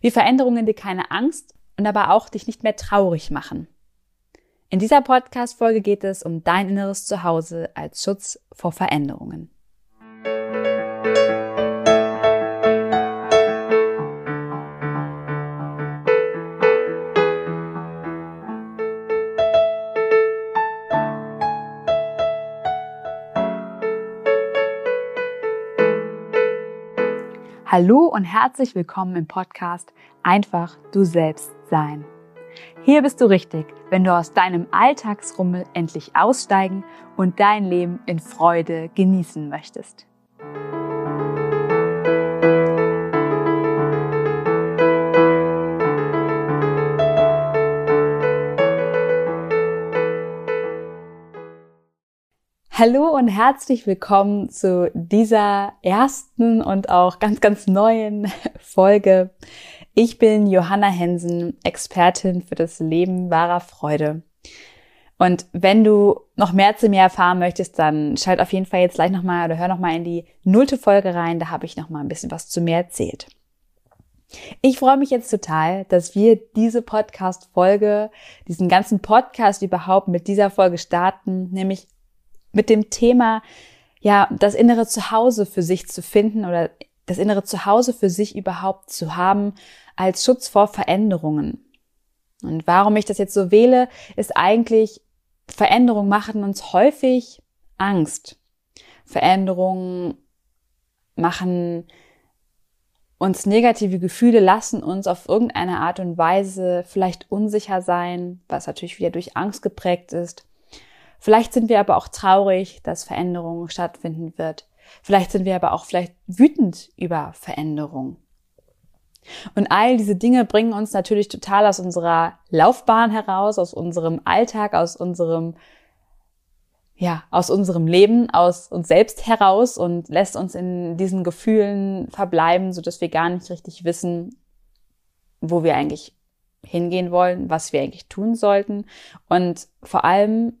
wie Veränderungen dir keine Angst und aber auch dich nicht mehr traurig machen. In dieser Podcast-Folge geht es um dein inneres Zuhause als Schutz vor Veränderungen. Hallo und herzlich willkommen im Podcast Einfach du selbst sein. Hier bist du richtig, wenn du aus deinem Alltagsrummel endlich aussteigen und dein Leben in Freude genießen möchtest. Hallo und herzlich willkommen zu dieser ersten und auch ganz, ganz neuen Folge. Ich bin Johanna Hensen, Expertin für das Leben wahrer Freude. Und wenn du noch mehr zu mir erfahren möchtest, dann schalt auf jeden Fall jetzt gleich nochmal oder hör nochmal in die nullte Folge rein, da habe ich nochmal ein bisschen was zu mir erzählt. Ich freue mich jetzt total, dass wir diese Podcast-Folge, diesen ganzen Podcast überhaupt mit dieser Folge starten, nämlich mit dem Thema, ja, das innere Zuhause für sich zu finden oder das innere Zuhause für sich überhaupt zu haben als Schutz vor Veränderungen. Und warum ich das jetzt so wähle, ist eigentlich, Veränderungen machen uns häufig Angst. Veränderungen machen uns negative Gefühle, lassen uns auf irgendeine Art und Weise vielleicht unsicher sein, was natürlich wieder durch Angst geprägt ist. Vielleicht sind wir aber auch traurig, dass Veränderung stattfinden wird. Vielleicht sind wir aber auch vielleicht wütend über Veränderung. Und all diese Dinge bringen uns natürlich total aus unserer Laufbahn heraus, aus unserem Alltag, aus unserem ja, aus unserem Leben, aus uns selbst heraus und lässt uns in diesen Gefühlen verbleiben, so dass wir gar nicht richtig wissen, wo wir eigentlich hingehen wollen, was wir eigentlich tun sollten und vor allem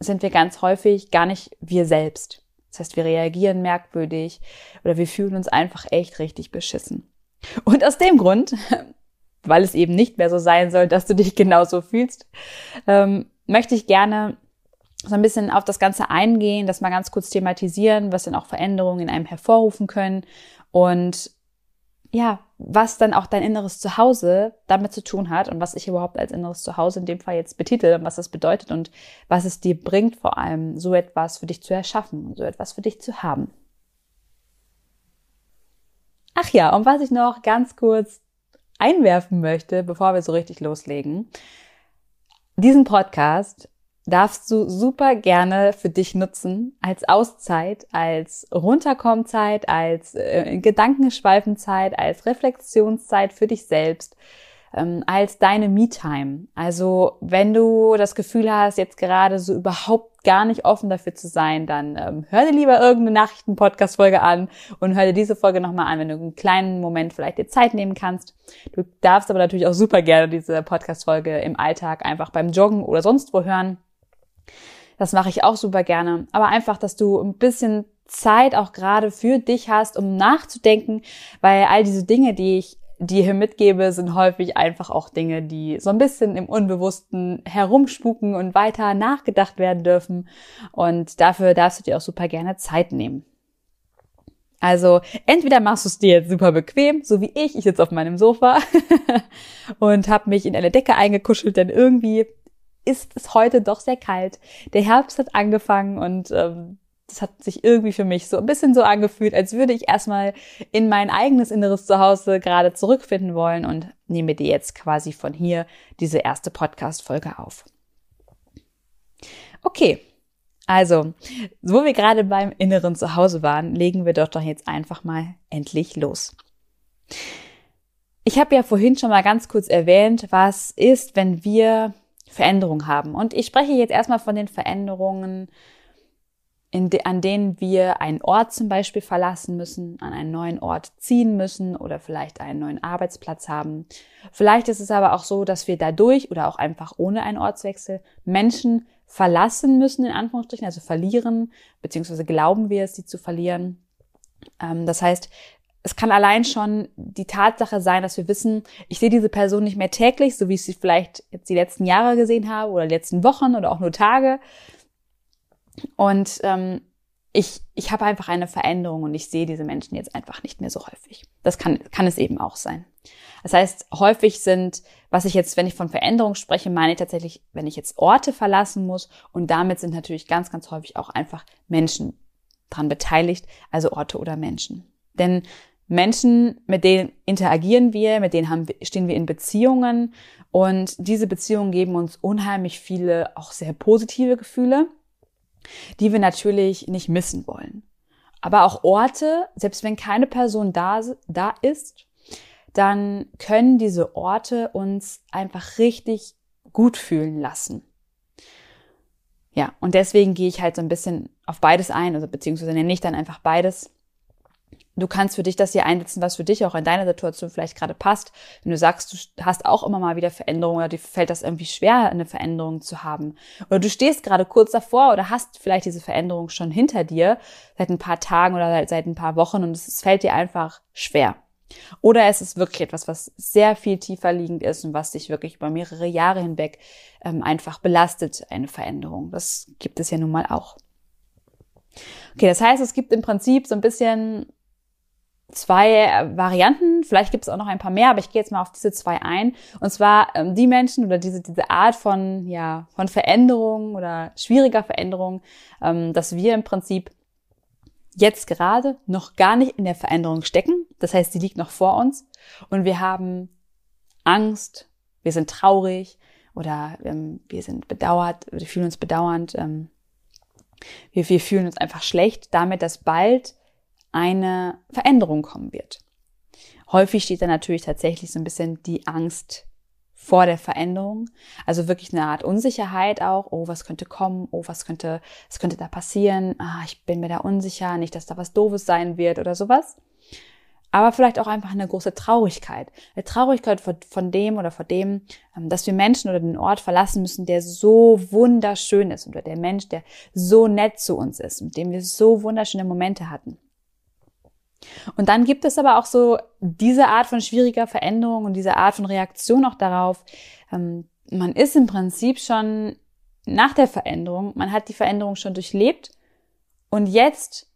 sind wir ganz häufig gar nicht wir selbst. Das heißt, wir reagieren merkwürdig oder wir fühlen uns einfach echt richtig beschissen. Und aus dem Grund, weil es eben nicht mehr so sein soll, dass du dich genauso fühlst, ähm, möchte ich gerne so ein bisschen auf das Ganze eingehen, das mal ganz kurz thematisieren, was denn auch Veränderungen in einem hervorrufen können und ja, was dann auch dein inneres Zuhause damit zu tun hat und was ich überhaupt als inneres Zuhause in dem Fall jetzt betitel und was das bedeutet und was es dir bringt, vor allem so etwas für dich zu erschaffen und so etwas für dich zu haben. Ach ja, und was ich noch ganz kurz einwerfen möchte, bevor wir so richtig loslegen. Diesen Podcast darfst du super gerne für dich nutzen als Auszeit, als Runterkommzeit, als äh, Gedankenschweifenzeit, als Reflexionszeit für dich selbst, ähm, als deine Me-Time. Also wenn du das Gefühl hast, jetzt gerade so überhaupt gar nicht offen dafür zu sein, dann ähm, hör dir lieber irgendeine Nachrichten-Podcast-Folge an und hör dir diese Folge nochmal an, wenn du einen kleinen Moment vielleicht dir Zeit nehmen kannst. Du darfst aber natürlich auch super gerne diese Podcast-Folge im Alltag einfach beim Joggen oder sonst wo hören. Das mache ich auch super gerne. Aber einfach, dass du ein bisschen Zeit auch gerade für dich hast, um nachzudenken, weil all diese Dinge, die ich dir hier mitgebe, sind häufig einfach auch Dinge, die so ein bisschen im Unbewussten herumspuken und weiter nachgedacht werden dürfen. Und dafür darfst du dir auch super gerne Zeit nehmen. Also entweder machst du es dir jetzt super bequem, so wie ich, ich sitze auf meinem Sofa und habe mich in eine Decke eingekuschelt, denn irgendwie ist es heute doch sehr kalt. Der Herbst hat angefangen und ähm, das hat sich irgendwie für mich so ein bisschen so angefühlt, als würde ich erstmal in mein eigenes inneres Zuhause gerade zurückfinden wollen und nehme dir jetzt quasi von hier diese erste Podcast-Folge auf. Okay. Also, wo wir gerade beim inneren Zuhause waren, legen wir doch doch jetzt einfach mal endlich los. Ich habe ja vorhin schon mal ganz kurz erwähnt, was ist, wenn wir Veränderung haben. Und ich spreche jetzt erstmal von den Veränderungen, de, an denen wir einen Ort zum Beispiel verlassen müssen, an einen neuen Ort ziehen müssen oder vielleicht einen neuen Arbeitsplatz haben. Vielleicht ist es aber auch so, dass wir dadurch oder auch einfach ohne einen Ortswechsel Menschen verlassen müssen, in Anführungsstrichen, also verlieren, beziehungsweise glauben wir es, sie zu verlieren. Ähm, das heißt, es kann allein schon die Tatsache sein, dass wir wissen, ich sehe diese Person nicht mehr täglich, so wie ich sie vielleicht jetzt die letzten Jahre gesehen habe oder die letzten Wochen oder auch nur Tage. Und ähm, ich, ich habe einfach eine Veränderung und ich sehe diese Menschen jetzt einfach nicht mehr so häufig. Das kann, kann es eben auch sein. Das heißt, häufig sind, was ich jetzt, wenn ich von Veränderung spreche, meine ich tatsächlich, wenn ich jetzt Orte verlassen muss und damit sind natürlich ganz, ganz häufig auch einfach Menschen dran beteiligt, also Orte oder Menschen. Denn Menschen, mit denen interagieren wir, mit denen haben, stehen wir in Beziehungen und diese Beziehungen geben uns unheimlich viele, auch sehr positive Gefühle, die wir natürlich nicht missen wollen. Aber auch Orte, selbst wenn keine Person da, da ist, dann können diese Orte uns einfach richtig gut fühlen lassen. Ja, und deswegen gehe ich halt so ein bisschen auf beides ein, also beziehungsweise nenne ich dann einfach beides Du kannst für dich das hier einsetzen, was für dich auch in deiner Situation vielleicht gerade passt. Wenn du sagst, du hast auch immer mal wieder Veränderungen oder dir fällt das irgendwie schwer, eine Veränderung zu haben. Oder du stehst gerade kurz davor oder hast vielleicht diese Veränderung schon hinter dir seit ein paar Tagen oder seit, ein paar Wochen und es fällt dir einfach schwer. Oder es ist wirklich etwas, was sehr viel tiefer liegend ist und was dich wirklich über mehrere Jahre hinweg ähm, einfach belastet, eine Veränderung. Das gibt es ja nun mal auch. Okay, das heißt, es gibt im Prinzip so ein bisschen zwei Varianten. Vielleicht gibt es auch noch ein paar mehr, aber ich gehe jetzt mal auf diese zwei ein. Und zwar ähm, die Menschen oder diese, diese Art von, ja, von Veränderung oder schwieriger Veränderung, ähm, dass wir im Prinzip jetzt gerade noch gar nicht in der Veränderung stecken. Das heißt, sie liegt noch vor uns und wir haben Angst, wir sind traurig oder ähm, wir sind bedauert, wir fühlen uns bedauernd, ähm, wir, wir fühlen uns einfach schlecht damit, dass bald eine Veränderung kommen wird. Häufig steht da natürlich tatsächlich so ein bisschen die Angst vor der Veränderung. Also wirklich eine Art Unsicherheit auch. Oh, was könnte kommen? Oh, was könnte, was könnte da passieren? Ah, ich bin mir da unsicher. Nicht, dass da was Doofes sein wird oder sowas. Aber vielleicht auch einfach eine große Traurigkeit. Eine Traurigkeit von, von dem oder vor dem, ähm, dass wir Menschen oder den Ort verlassen müssen, der so wunderschön ist oder der Mensch, der so nett zu uns ist, mit dem wir so wunderschöne Momente hatten. Und dann gibt es aber auch so diese Art von schwieriger Veränderung und diese Art von Reaktion auch darauf. Ähm, man ist im Prinzip schon nach der Veränderung, man hat die Veränderung schon durchlebt und jetzt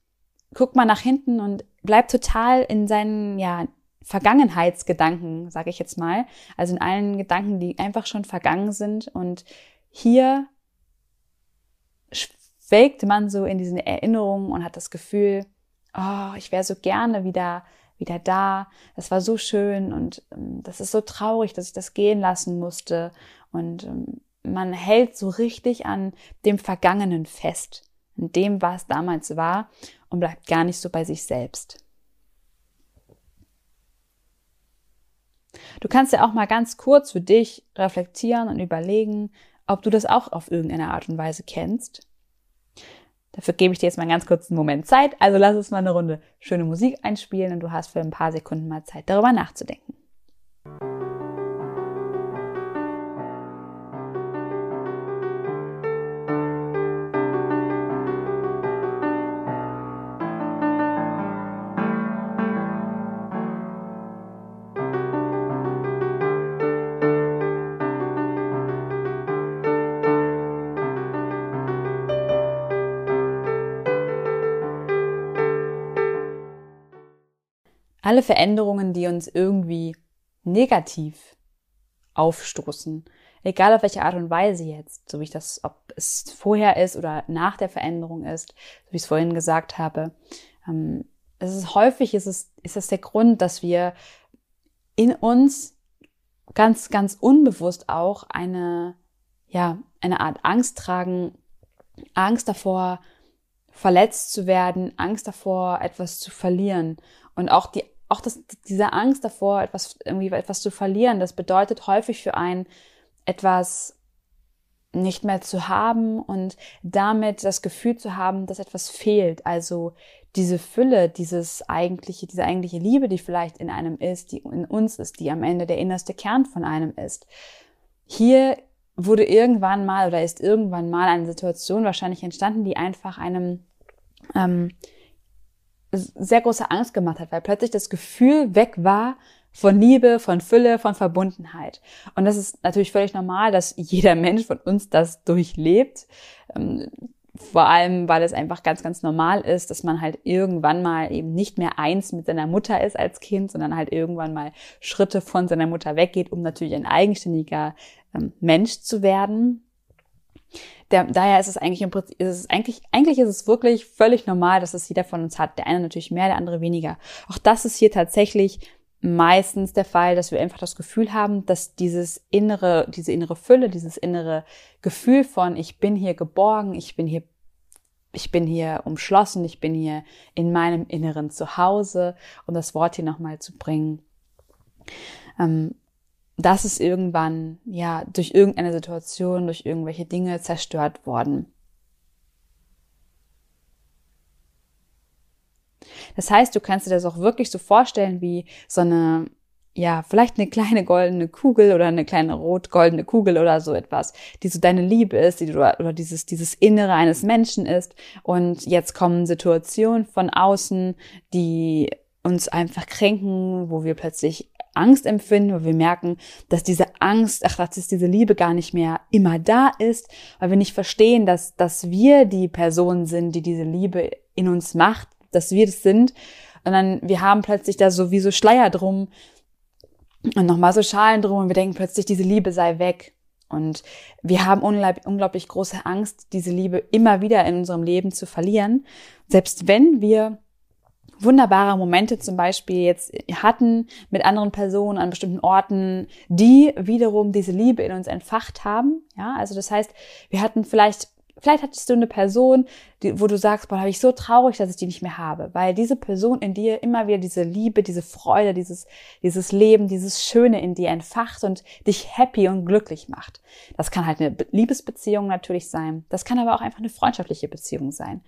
guckt man nach hinten und bleibt total in seinen ja, Vergangenheitsgedanken, sage ich jetzt mal. Also in allen Gedanken, die einfach schon vergangen sind. Und hier schwelgt man so in diesen Erinnerungen und hat das Gefühl, oh, ich wäre so gerne wieder wieder da. Das war so schön und ähm, das ist so traurig, dass ich das gehen lassen musste. Und ähm, man hält so richtig an dem Vergangenen fest, an dem, was damals war und bleibt gar nicht so bei sich selbst. Du kannst ja auch mal ganz kurz für dich reflektieren und überlegen, ob du das auch auf irgendeine Art und Weise kennst Dafür gebe ich dir jetzt mal einen ganz kurzen Moment Zeit. Also lass uns mal eine Runde schöne Musik einspielen und du hast für ein paar Sekunden mal Zeit, darüber nachzudenken. Alle Veränderungen, die uns irgendwie negativ aufstoßen, egal auf welche Art und Weise jetzt, so wie ich das, ob es vorher ist oder nach der Veränderung ist, so wie ich es vorhin gesagt habe. Ähm, es ist häufig ist es, ist es der Grund, dass wir in uns ganz, ganz unbewusst auch eine, ja, eine Art Angst tragen, Angst davor, verletzt zu werden, Angst davor, etwas zu verlieren und auch die auch das, diese Angst davor, etwas, irgendwie etwas zu verlieren, das bedeutet häufig für einen, etwas nicht mehr zu haben und damit das Gefühl zu haben, dass etwas fehlt. Also diese Fülle, dieses eigentliche, diese eigentliche Liebe, die vielleicht in einem ist, die in uns ist, die am Ende der innerste Kern von einem ist. Hier wurde irgendwann mal oder ist irgendwann mal eine Situation wahrscheinlich entstanden, die einfach einem ähm, sehr große Angst gemacht hat, weil plötzlich das Gefühl weg war von Liebe, von Fülle, von Verbundenheit. Und das ist natürlich völlig normal, dass jeder Mensch von uns das durchlebt. Ähm, vor allem, weil es einfach ganz, ganz normal ist, dass man halt irgendwann mal eben nicht mehr eins mit seiner Mutter ist als Kind, sondern halt irgendwann mal Schritte von seiner Mutter weggeht, um natürlich ein eigenständiger ähm, Mensch zu werden. Der, daher ist es eigentlich im Prinzip, ist es eigentlich, eigentlich ist es wirklich völlig normal, dass es jeder von uns hat. Der eine natürlich mehr, der andere weniger. Auch das ist hier tatsächlich meistens der Fall, dass wir einfach das Gefühl haben, dass dieses innere, diese innere Fülle, dieses innere Gefühl von ich bin hier geborgen, ich bin hier ich bin hier umschlossen, ich bin hier in meinem inneren Zuhause, um das Wort hier nochmal zu bringen. Ähm, das ist irgendwann, ja, durch irgendeine Situation, durch irgendwelche Dinge zerstört worden. Das heißt, du kannst dir das auch wirklich so vorstellen wie so eine, ja, vielleicht eine kleine goldene Kugel oder eine kleine rot-goldene Kugel oder so etwas, die so deine Liebe ist, die du, oder dieses, dieses Innere eines Menschen ist. Und jetzt kommen Situationen von außen, die uns einfach kränken, wo wir plötzlich Angst empfinden, wo wir merken, dass diese Angst, ach, dass diese Liebe gar nicht mehr immer da ist, weil wir nicht verstehen, dass, dass wir die Person sind, die diese Liebe in uns macht, dass wir das sind. Und dann, wir haben plötzlich da so wie so Schleier drum und nochmal so Schalen drum und wir denken plötzlich, diese Liebe sei weg. Und wir haben unglaublich große Angst, diese Liebe immer wieder in unserem Leben zu verlieren. Selbst wenn wir wunderbare Momente zum Beispiel jetzt hatten mit anderen Personen an bestimmten Orten, die wiederum diese Liebe in uns entfacht haben. Ja, also das heißt, wir hatten vielleicht Vielleicht hattest du eine Person, die, wo du sagst, boah, habe ich so traurig, dass ich die nicht mehr habe, weil diese Person in dir immer wieder diese Liebe, diese Freude, dieses, dieses Leben, dieses Schöne in dir entfacht und dich happy und glücklich macht. Das kann halt eine Liebesbeziehung natürlich sein. Das kann aber auch einfach eine freundschaftliche Beziehung sein.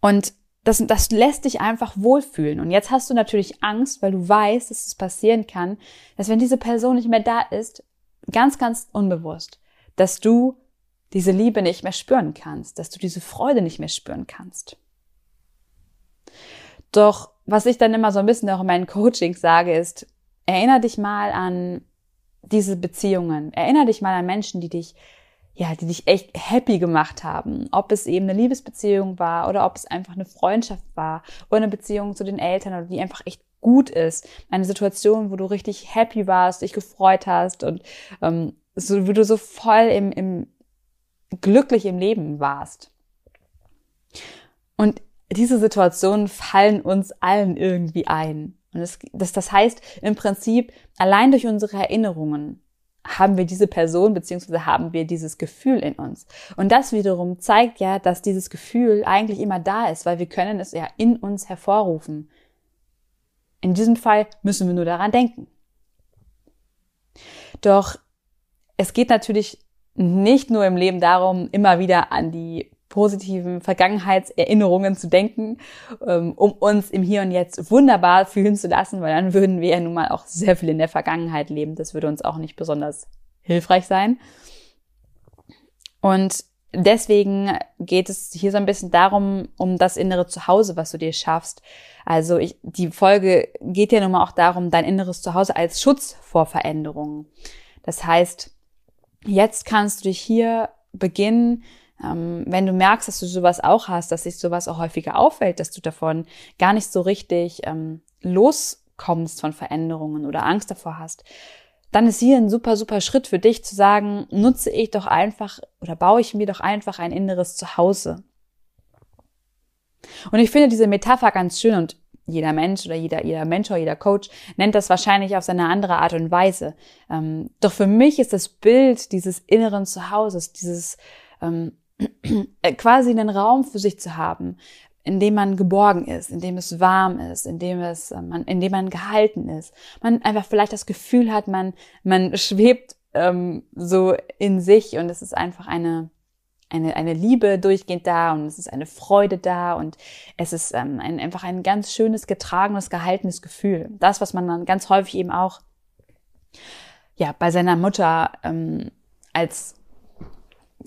Und das, das lässt dich einfach wohlfühlen. Und jetzt hast du natürlich Angst, weil du weißt, dass es passieren kann, dass wenn diese Person nicht mehr da ist, ganz, ganz unbewusst, dass du diese Liebe nicht mehr spüren kannst, dass du diese Freude nicht mehr spüren kannst. Doch was ich dann immer so ein bisschen auch in meinen Coachings sage, ist, erinnere dich mal an diese Beziehungen. Erinnere dich mal an Menschen, die dich, ja, die dich echt happy gemacht haben. Ob es eben eine Liebesbeziehung war oder ob es einfach eine Freundschaft war oder eine Beziehung zu den Eltern oder die einfach echt gut ist. Eine Situation, wo du richtig happy warst, dich gefreut hast und ähm, so, wie du so voll im, im glücklich im Leben warst. Und diese Situationen fallen uns allen irgendwie ein. Und das, das, das heißt, im Prinzip, allein durch unsere Erinnerungen haben wir diese Person beziehungsweise haben wir dieses Gefühl in uns. Und das wiederum zeigt ja, dass dieses Gefühl eigentlich immer da ist, weil wir können es ja in uns hervorrufen. In diesem Fall müssen wir nur daran denken. Doch es geht natürlich nicht nur im Leben darum, immer wieder an die positiven Vergangenheitserinnerungen zu denken, ähm, um uns im Hier und Jetzt wunderbar fühlen zu lassen, weil dann würden wir ja nun mal auch sehr viel in der Vergangenheit leben. Das würde uns auch nicht besonders hilfreich sein. Und deswegen geht es hier so ein bisschen darum, um das innere Zuhause, was du dir schaffst. Also ich, die Folge geht ja nun mal auch darum, dein inneres Zuhause als Schutz vor Veränderungen. Das heißt, Jetzt kannst du dich hier beginnen, ähm, wenn du merkst, dass du sowas auch hast, dass sich sowas auch häufiger auffällt, dass du davon gar nicht so richtig ähm, loskommst von Veränderungen oder Angst davor hast, dann ist hier ein super, super Schritt für dich zu sagen, nutze ich doch einfach oder baue ich mir doch einfach ein inneres Zuhause. Und ich finde diese Metapher ganz schön und jeder Mensch oder jeder, jeder Mentor, jeder Coach nennt das wahrscheinlich auf seine andere Art und Weise. Ähm, doch für mich ist das Bild dieses inneren Zuhauses, dieses ähm, quasi einen Raum für sich zu haben, in dem man geborgen ist, in dem es warm ist, in dem es, äh, man, in dem man gehalten ist. Man einfach vielleicht das Gefühl hat, man, man schwebt ähm, so in sich und es ist einfach eine, eine, eine Liebe durchgehend da und es ist eine Freude da und es ist ähm, ein, einfach ein ganz schönes, getragenes, gehaltenes Gefühl. Das, was man dann ganz häufig eben auch ja bei seiner Mutter ähm, als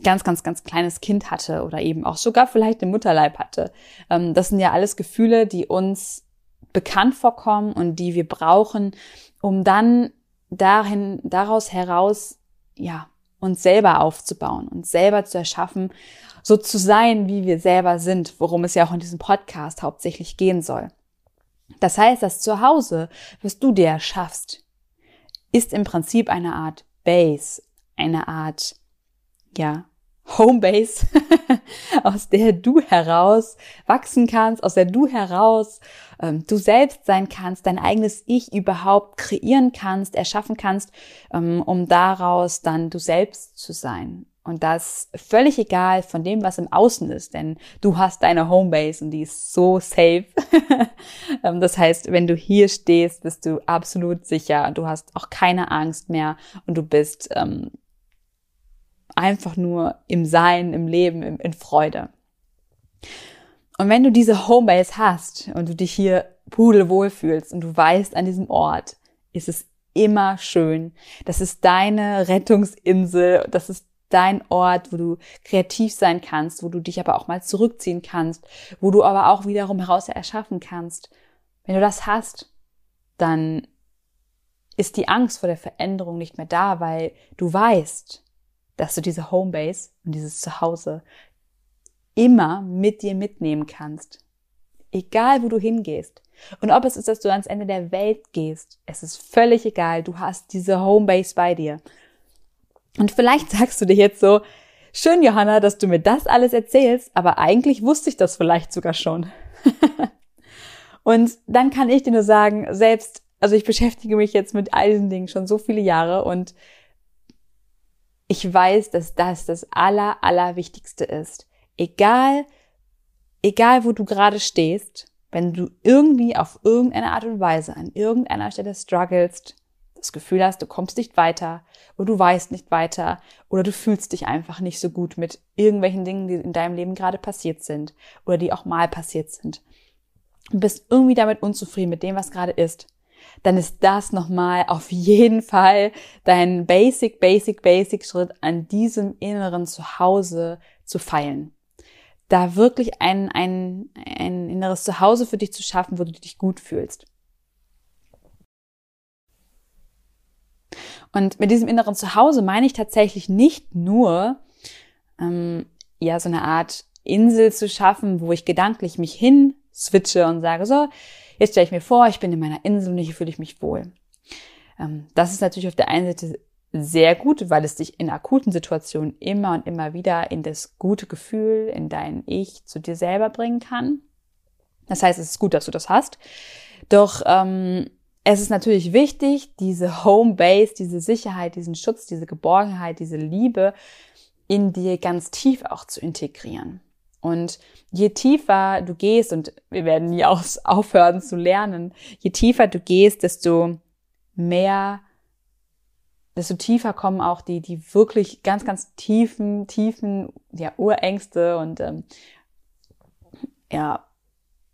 ganz, ganz, ganz kleines Kind hatte oder eben auch sogar vielleicht einen Mutterleib hatte. Ähm, das sind ja alles Gefühle, die uns bekannt vorkommen und die wir brauchen, um dann dahin, daraus heraus, ja, uns selber aufzubauen, uns selber zu erschaffen, so zu sein, wie wir selber sind, worum es ja auch in diesem Podcast hauptsächlich gehen soll. Das heißt, das Zuhause, was du dir erschaffst, ist im Prinzip eine Art Base, eine Art, ja, Homebase, aus der du heraus wachsen kannst, aus der du heraus ähm, du selbst sein kannst, dein eigenes Ich überhaupt kreieren kannst, erschaffen kannst, ähm, um daraus dann du selbst zu sein. Und das völlig egal von dem, was im Außen ist, denn du hast deine Homebase und die ist so safe. Ähm, das heißt, wenn du hier stehst, bist du absolut sicher. Du hast auch keine Angst mehr und du bist ähm, einfach nur im Sein, im Leben, in, in Freude. Und wenn du diese Homebase hast und du dich hier pudelwohl fühlst und du weißt, an diesem Ort ist es immer schön. Das ist deine Rettungsinsel. Das ist dein Ort, wo du kreativ sein kannst, wo du dich aber auch mal zurückziehen kannst, wo du aber auch wiederum heraus erschaffen kannst. Wenn du das hast, dann ist die Angst vor der Veränderung nicht mehr da, weil du weißt, dass du diese Homebase und dieses Zuhause immer mit dir mitnehmen kannst. Egal, wo du hingehst. Und ob es ist, dass du ans Ende der Welt gehst, es ist völlig egal. Du hast diese Homebase bei dir. Und vielleicht sagst du dir jetzt so, schön, Johanna, dass du mir das alles erzählst, aber eigentlich wusste ich das vielleicht sogar schon. und dann kann ich dir nur sagen, selbst, also ich beschäftige mich jetzt mit all diesen Dingen schon so viele Jahre und ich weiß, dass das das aller, allerwichtigste ist. Egal, egal wo du gerade stehst, wenn du irgendwie auf irgendeine Art und Weise an irgendeiner Stelle strugglest, das Gefühl hast, du kommst nicht weiter oder du weißt nicht weiter oder du fühlst dich einfach nicht so gut mit irgendwelchen Dingen, die in deinem Leben gerade passiert sind oder die auch mal passiert sind und bist irgendwie damit unzufrieden mit dem, was gerade ist, dann ist das nochmal auf jeden Fall dein Basic, Basic, Basic Schritt an diesem inneren Zuhause zu feilen. Da wirklich ein, ein, ein inneres Zuhause für dich zu schaffen, wo du dich gut fühlst. Und mit diesem inneren Zuhause meine ich tatsächlich nicht nur, ähm, ja, so eine Art Insel zu schaffen, wo ich gedanklich mich hin switche und sage, so, Jetzt stelle ich mir vor, ich bin in meiner Insel und hier fühle ich mich wohl. Ähm, das ist natürlich auf der einen Seite sehr gut, weil es dich in akuten Situationen immer und immer wieder in das gute Gefühl, in dein Ich zu dir selber bringen kann. Das heißt, es ist gut, dass du das hast. Doch ähm, es ist natürlich wichtig, diese Homebase, diese Sicherheit, diesen Schutz, diese Geborgenheit, diese Liebe in dir ganz tief auch zu integrieren. Und je tiefer du gehst, und wir werden nie aufhören zu lernen, je tiefer du gehst, desto mehr, desto tiefer kommen auch die, die wirklich ganz, ganz tiefen, tiefen, ja, Urängste und ähm, ja,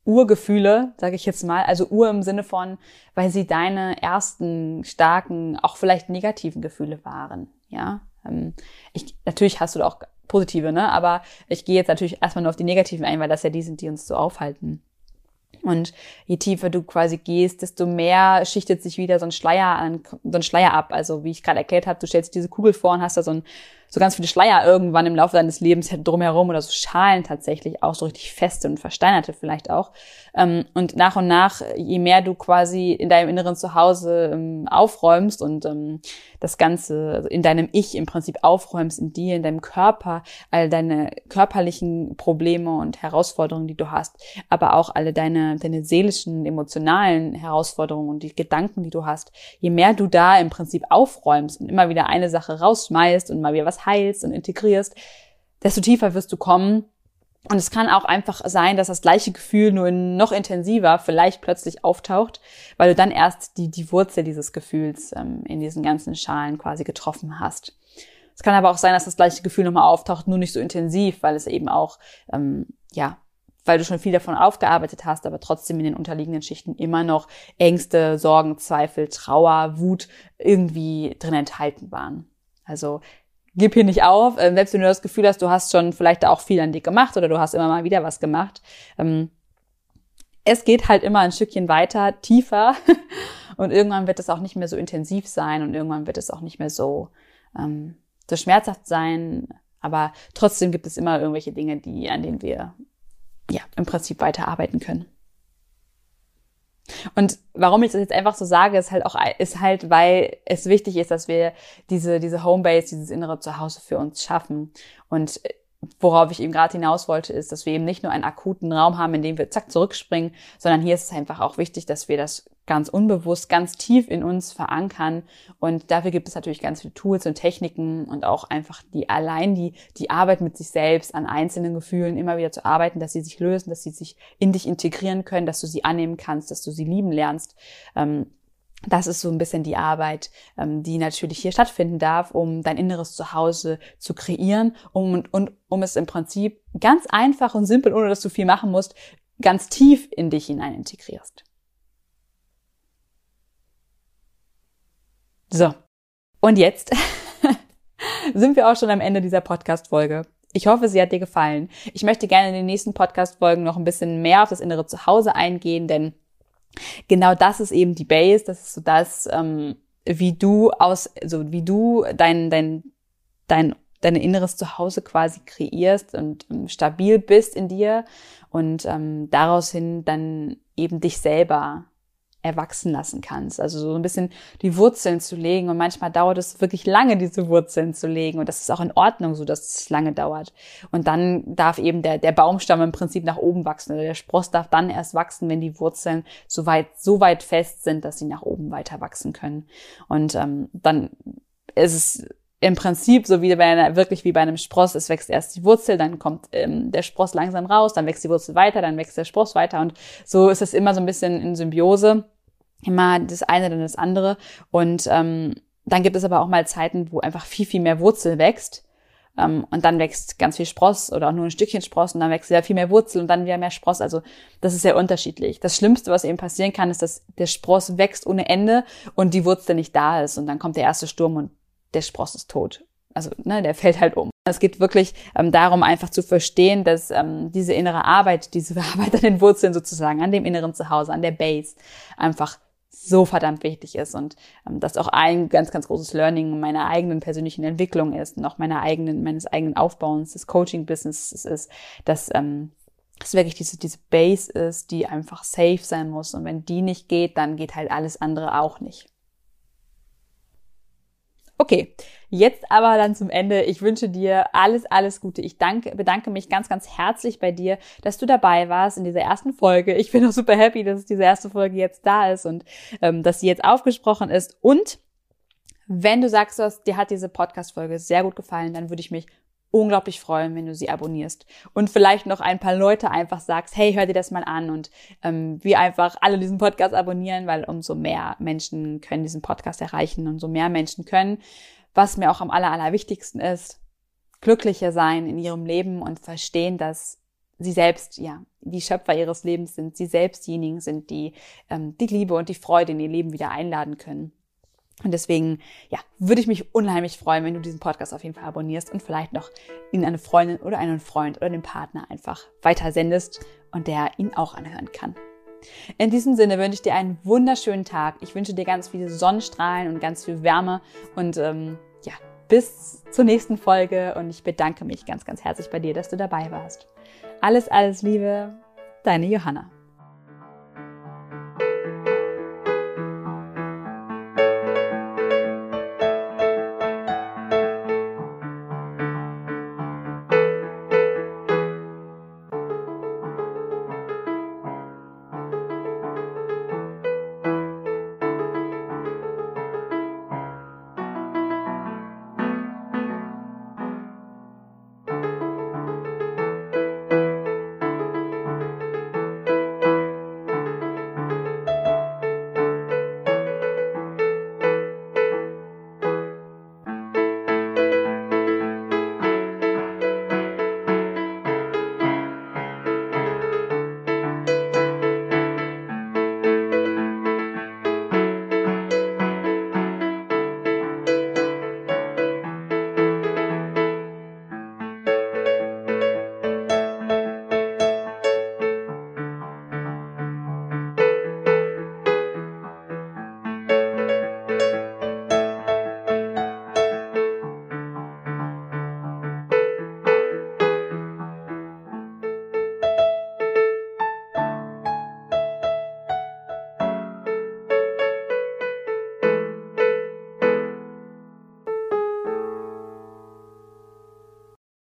Urgefühle, sage ich jetzt mal, also Ur im Sinne von, weil sie deine ersten starken, auch vielleicht negativen Gefühle waren, ja. Ähm, ich, natürlich hast du auch positive, ne? Aber ich gehe jetzt natürlich erstmal nur auf die negativen ein, weil das ja die sind, die uns so aufhalten. Und je tiefer du quasi gehst, desto mehr schichtet sich wieder so ein Schleier an, so ein Schleier ab. Also wie ich gerade erklärt habe, du stellst diese Kugel vor und hast da so ein so ganz viele Schleier irgendwann im Laufe deines Lebens drumherum oder so Schalen tatsächlich auch so richtig feste und versteinerte vielleicht auch. Ähm, und nach und nach, je mehr du quasi in deinem inneren Zuhause ähm, aufräumst und ähm, das Ganze also in deinem Ich im Prinzip aufräumst, in dir, in deinem Körper, all deine körperlichen Probleme und Herausforderungen, die du hast, aber auch alle deine, deine seelischen, emotionalen Herausforderungen und die Gedanken, die du hast, je mehr du da im Prinzip aufräumst und immer wieder eine Sache rausschmeißt und mal wieder was heilst und integrierst, desto tiefer wirst du kommen. Und es kann auch einfach sein, dass das gleiche Gefühl nur noch intensiver vielleicht plötzlich auftaucht, weil du dann erst die, die Wurzel dieses Gefühls ähm, in diesen ganzen Schalen quasi getroffen hast. Es kann aber auch sein, dass das gleiche Gefühl nochmal auftaucht, nur nicht so intensiv, weil es eben auch, ähm, ja, weil du schon viel davon aufgearbeitet hast, aber trotzdem in den unterliegenden Schichten immer noch Ängste, Sorgen, Zweifel, Trauer, Wut irgendwie drin enthalten waren. Also gib hier nicht auf, äh, selbst wenn du das Gefühl hast, du hast schon vielleicht auch viel an dir gemacht oder du hast immer mal wieder was gemacht. Ähm, es geht halt immer ein Stückchen weiter, tiefer und irgendwann wird es auch nicht mehr so intensiv sein und irgendwann wird es auch nicht mehr so, ähm, so schmerzhaft sein. Aber trotzdem gibt es immer irgendwelche Dinge, die, an denen wir ja im Prinzip weiterarbeiten können. Und warum ich das jetzt einfach so sage, ist halt auch, ist halt, weil es wichtig ist, dass wir diese, diese Homebase, dieses innere Zuhause für uns schaffen. Und worauf ich eben gerade hinaus wollte, ist, dass wir eben nicht nur einen akuten Raum haben, in dem wir zack zurückspringen, sondern hier ist es einfach auch wichtig, dass wir das ganz unbewusst, ganz tief in uns verankern. Und dafür gibt es natürlich ganz viele Tools und Techniken und auch einfach die allein die, die Arbeit mit sich selbst an einzelnen Gefühlen immer wieder zu arbeiten, dass sie sich lösen, dass sie sich in dich integrieren können, dass du sie annehmen kannst, dass du sie lieben lernst. Ähm, das ist so ein bisschen die Arbeit, ähm, die natürlich hier stattfinden darf, um dein inneres Zuhause zu kreieren um, und, und um es im Prinzip ganz einfach und simpel, ohne dass du viel machen musst, ganz tief in dich hinein integrierst. So, und jetzt sind wir auch schon am Ende dieser Podcast-Folge. Ich hoffe, sie hat dir gefallen. Ich möchte gerne in den nächsten Podcast-Folgen noch ein bisschen mehr auf das innere Zuhause eingehen, denn genau das ist eben die Base, das ist so das, ähm, wie du aus, also wie du dein, dein, dein, dein inneres Zuhause quasi kreierst und ähm, stabil bist in dir und ähm, daraus hin dann eben dich selber erwachsen lassen kannst. Also so ein bisschen die Wurzeln zu legen. Und manchmal dauert es wirklich lange, diese Wurzeln zu legen. Und das ist auch in Ordnung, so dass es lange dauert. Und dann darf eben der, der Baumstamm im Prinzip nach oben wachsen. Oder der Spross darf dann erst wachsen, wenn die Wurzeln so weit, so weit fest sind, dass sie nach oben weiter wachsen können. Und ähm, dann ist es im Prinzip so wie bei einer, wirklich wie bei einem Spross, es wächst erst die Wurzel, dann kommt ähm, der Spross langsam raus, dann wächst die Wurzel weiter, dann wächst der Spross weiter und so ist es immer so ein bisschen in Symbiose immer das eine dann das andere. Und ähm, dann gibt es aber auch mal Zeiten, wo einfach viel, viel mehr Wurzel wächst. Ähm, und dann wächst ganz viel Spross oder auch nur ein Stückchen Spross und dann wächst wieder viel mehr Wurzel und dann wieder mehr Spross. Also das ist sehr unterschiedlich. Das Schlimmste, was eben passieren kann, ist, dass der Spross wächst ohne Ende und die Wurzel nicht da ist. Und dann kommt der erste Sturm und der Spross ist tot. Also ne, der fällt halt um. Es geht wirklich ähm, darum, einfach zu verstehen, dass ähm, diese innere Arbeit, diese Arbeit an den Wurzeln sozusagen, an dem inneren Zuhause, an der Base, einfach so verdammt wichtig ist und ähm, das auch ein ganz, ganz großes Learning meiner eigenen persönlichen Entwicklung ist und auch meiner eigenen, meines eigenen Aufbauens des Coaching-Businesses ist, dass ähm, es wirklich diese, diese Base ist, die einfach safe sein muss. Und wenn die nicht geht, dann geht halt alles andere auch nicht. Okay, jetzt aber dann zum Ende. Ich wünsche dir alles, alles Gute. Ich danke, bedanke mich ganz, ganz herzlich bei dir, dass du dabei warst in dieser ersten Folge. Ich bin auch super happy, dass diese erste Folge jetzt da ist und ähm, dass sie jetzt aufgesprochen ist. Und wenn du sagst, dir hat diese Podcast-Folge sehr gut gefallen, dann würde ich mich unglaublich freuen, wenn du sie abonnierst und vielleicht noch ein paar Leute einfach sagst, hey, hör dir das mal an und ähm, wir einfach alle diesen Podcast abonnieren, weil umso mehr Menschen können diesen Podcast erreichen umso mehr Menschen können, was mir auch am aller, allerwichtigsten ist, glücklicher sein in ihrem Leben und verstehen, dass sie selbst ja die Schöpfer ihres Lebens sind, sie selbst diejenigen sind, die ähm, die Liebe und die Freude in ihr Leben wieder einladen können. Und deswegen, ja, würde ich mich unheimlich freuen, wenn du diesen Podcast auf jeden Fall abonnierst und vielleicht noch ihn eine Freundin oder einen Freund oder den Partner einfach weitersendest und der ihn auch anhören kann. In diesem Sinne wünsche ich dir einen wunderschönen Tag. Ich wünsche dir ganz viele Sonnenstrahlen und ganz viel Wärme und ähm, ja, bis zur nächsten Folge und ich bedanke mich ganz, ganz herzlich bei dir, dass du dabei warst. Alles, alles Liebe, deine Johanna.